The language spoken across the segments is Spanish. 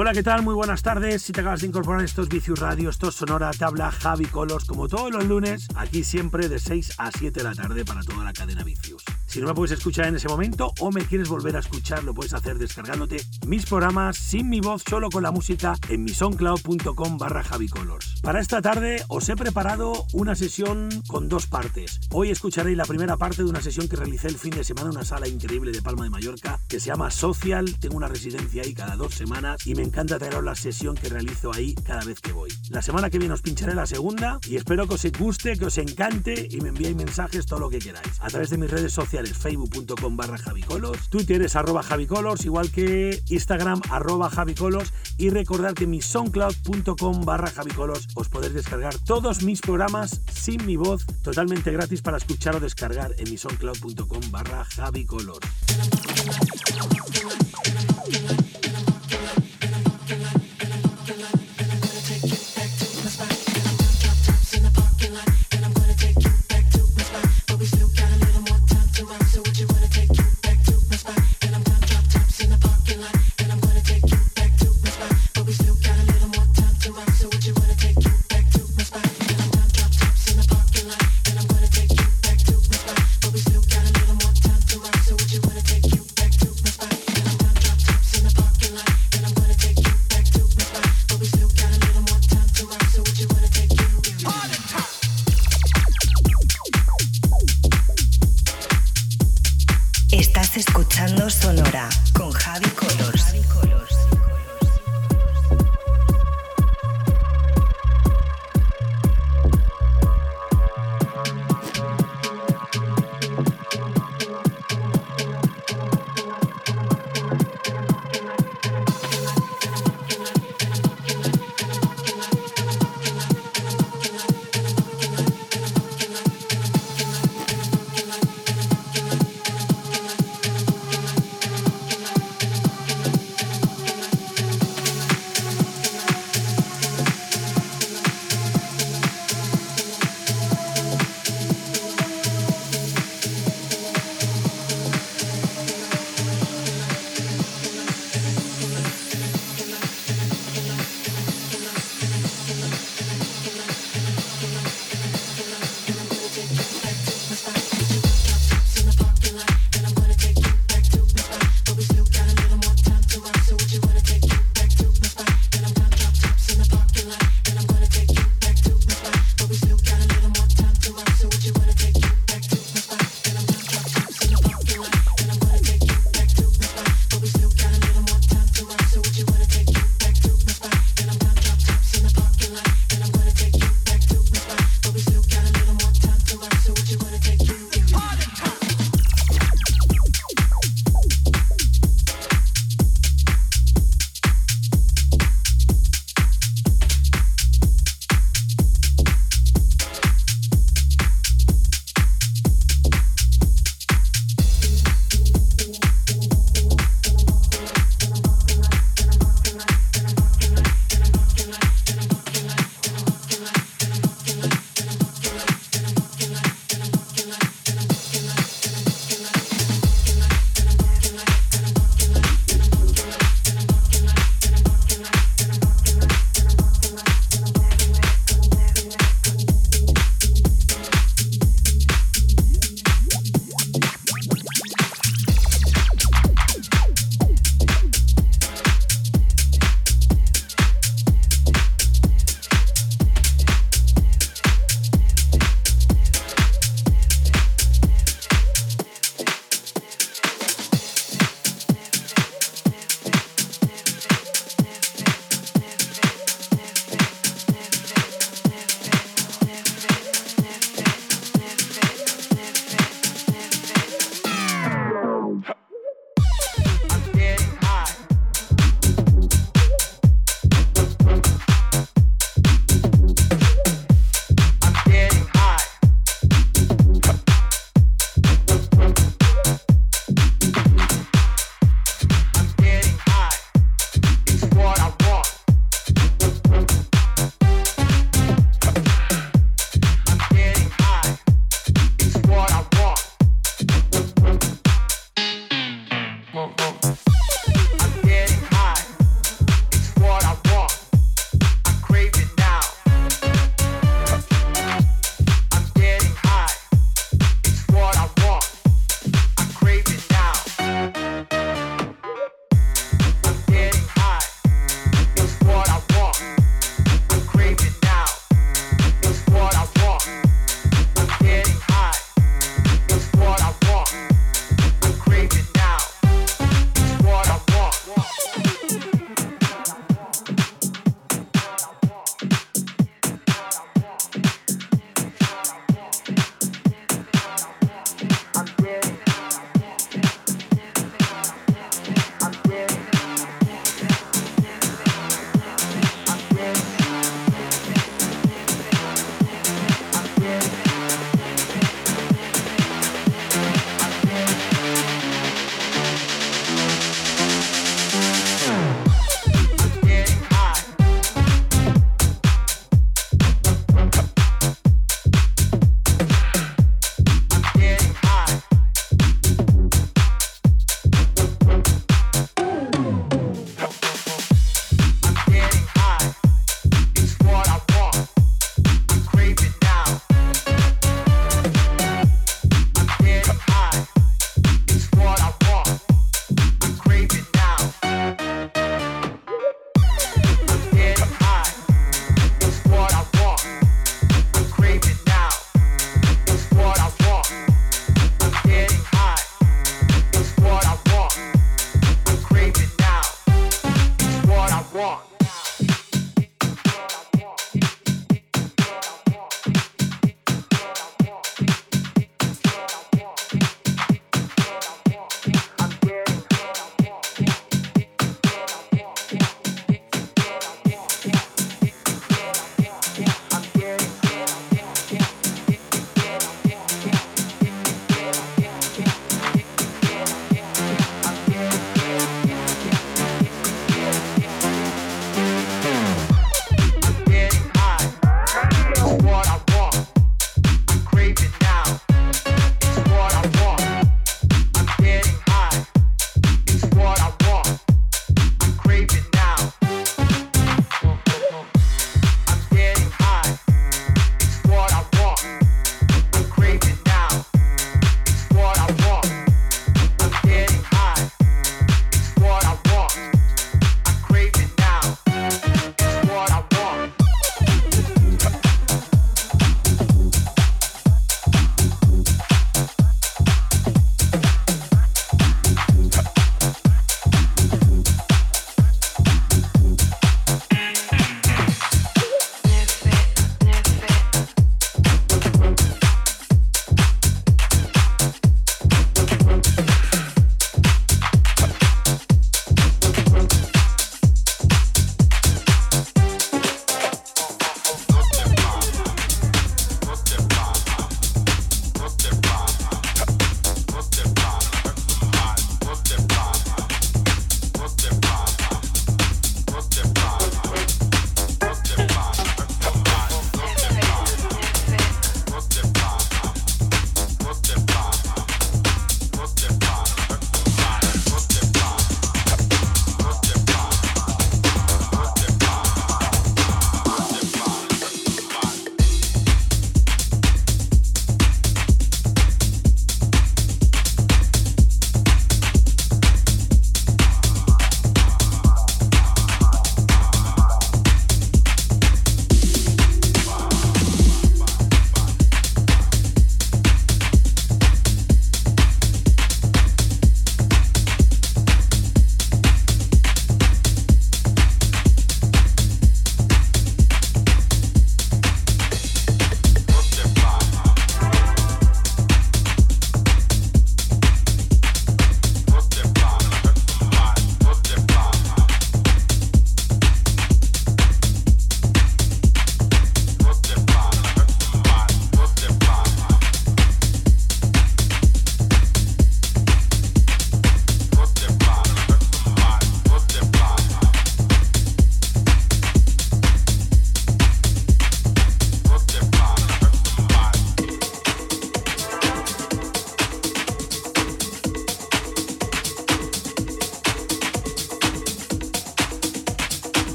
Hola, ¿qué tal? Muy buenas tardes. Si te acabas de incorporar estos Vicius Radio, esto es Sonora, te habla Javi Colors, como todos los lunes, aquí siempre de 6 a 7 de la tarde para toda la cadena Vicius. Si no me puedes escuchar en ese momento o me quieres volver a escuchar, lo puedes hacer descargándote mis programas sin mi voz, solo con la música en misoncloud.com barra javicolors. Para esta tarde os he preparado una sesión con dos partes. Hoy escucharéis la primera parte de una sesión que realicé el fin de semana en una sala increíble de Palma de Mallorca que se llama Social. Tengo una residencia ahí cada dos semanas y me encanta traeros la sesión que realizo ahí cada vez que voy. La semana que viene os pincharé la segunda y espero que os guste, que os encante y me enviéis mensajes, todo lo que queráis. A través de mis redes sociales, facebook.com barra javicolos, twitter es arroba javicolos, igual que instagram arroba javicolos y recordad que mi soundcloud.com barra javicolos os podéis descargar todos mis programas sin mi voz totalmente gratis para escuchar o descargar en mi soundcloud.com barra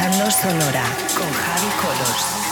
Escuchando Sonora con Javi Colos.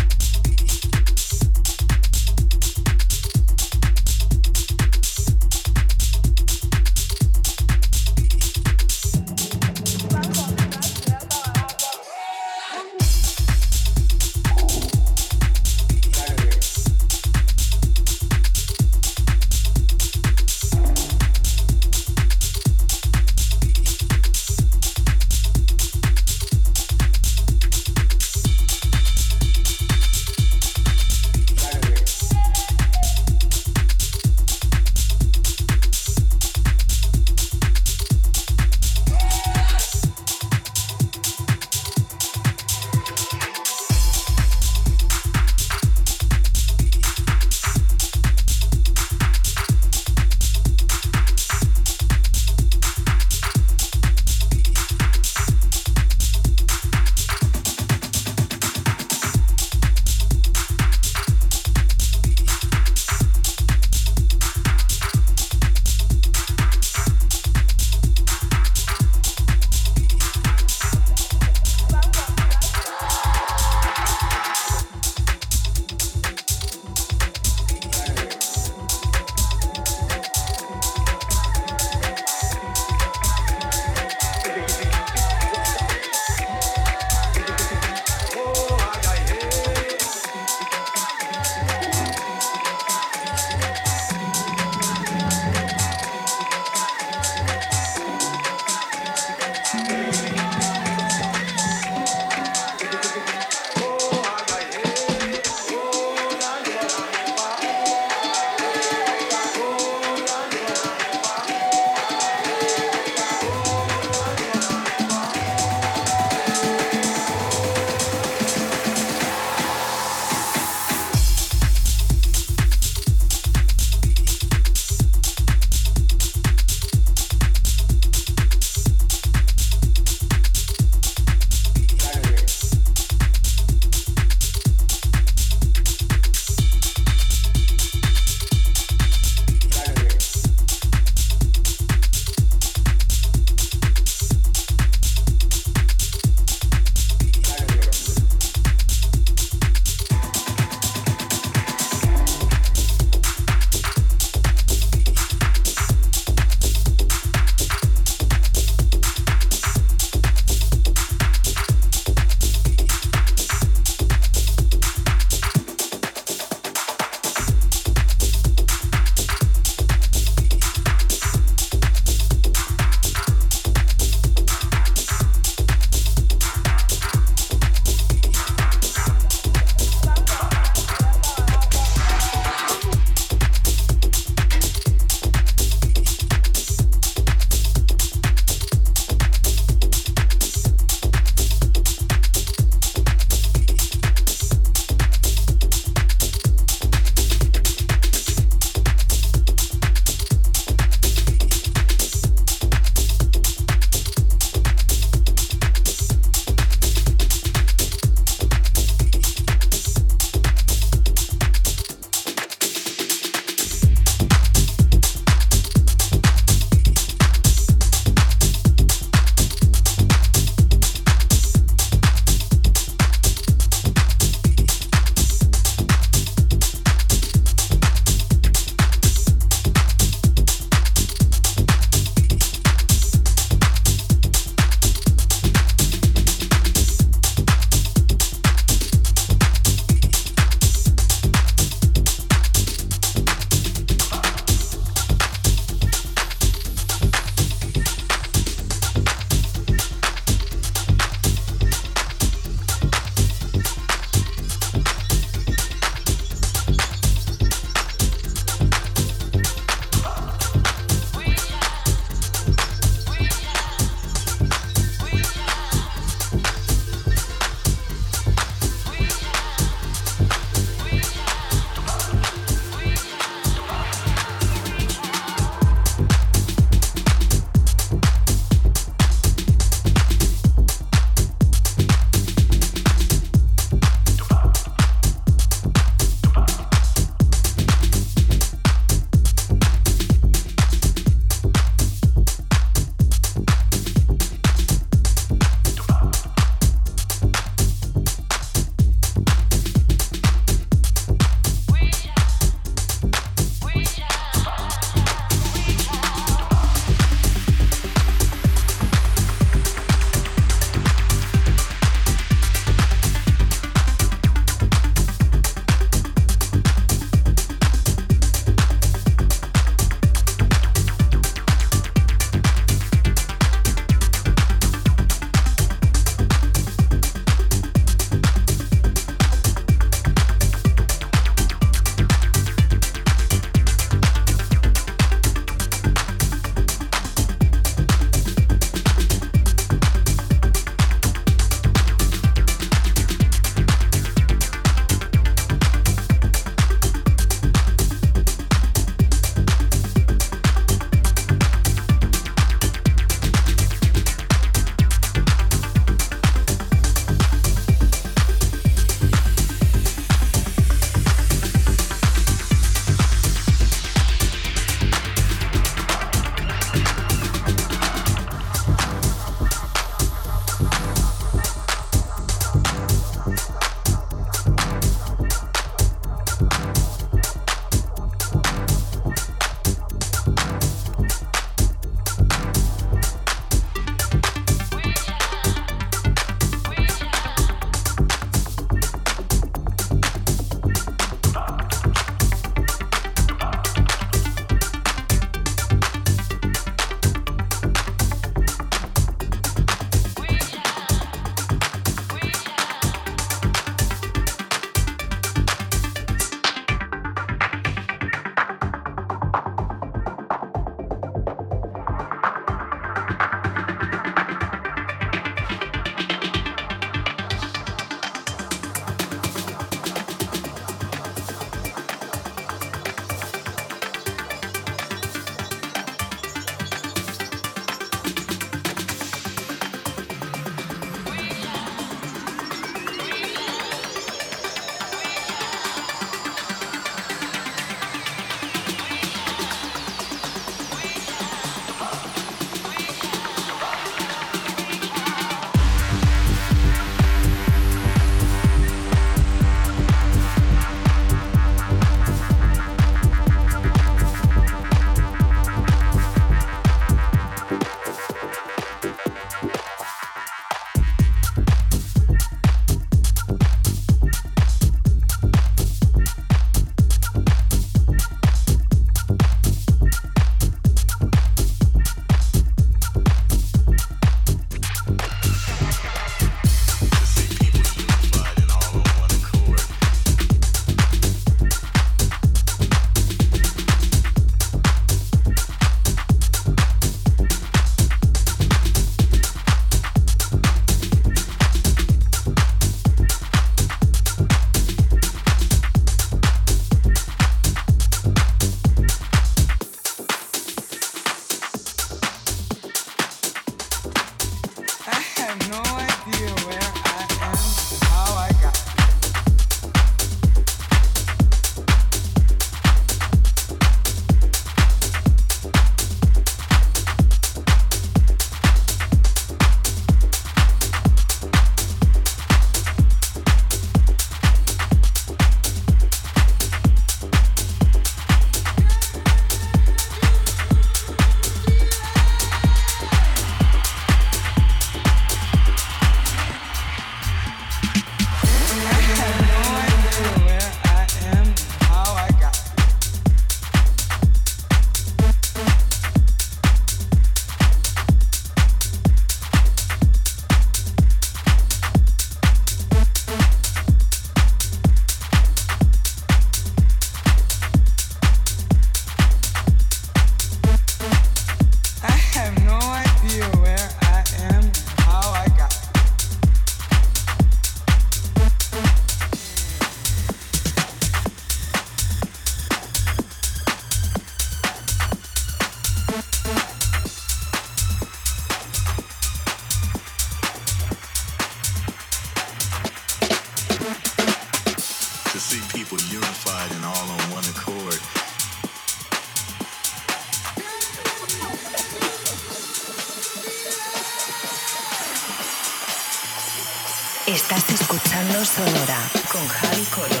Estás escuchando Sonora con Javi Colos.